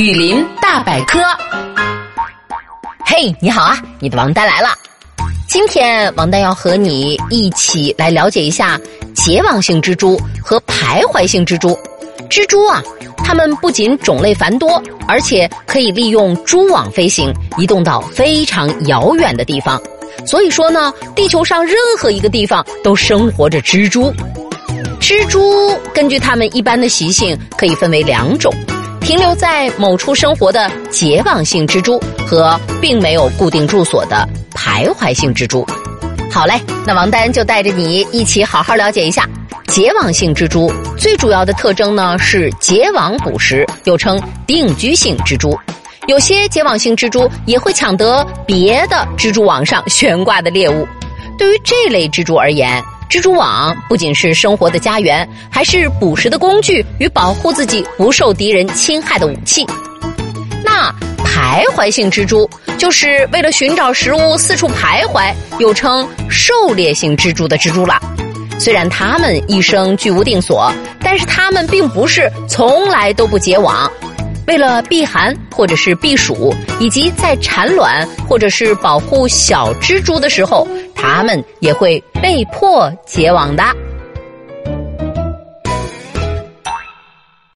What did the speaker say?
雨林大百科，嘿，你好啊！你的王丹来了。今天王丹要和你一起来了解一下结网性蜘蛛和徘徊性蜘蛛。蜘蛛啊，它们不仅种类繁多，而且可以利用蛛网飞行，移动到非常遥远的地方。所以说呢，地球上任何一个地方都生活着蜘蛛。蜘蛛根据它们一般的习性，可以分为两种。停留在某处生活的结网性蜘蛛和并没有固定住所的徘徊性蜘蛛。好嘞，那王丹就带着你一起好好了解一下结网性蜘蛛最主要的特征呢是结网捕食，又称定居性蜘蛛。有些结网性蜘蛛也会抢得别的蜘蛛网上悬挂的猎物。对于这类蜘蛛而言，蜘蛛网不仅是生活的家园，还是捕食的工具与保护自己不受敌人侵害的武器。那徘徊性蜘蛛就是为了寻找食物四处徘徊，又称狩猎性蜘蛛的蜘蛛了。虽然它们一生居无定所，但是它们并不是从来都不结网。为了避寒或者是避暑，以及在产卵或者是保护小蜘蛛的时候。它们也会被迫结网的。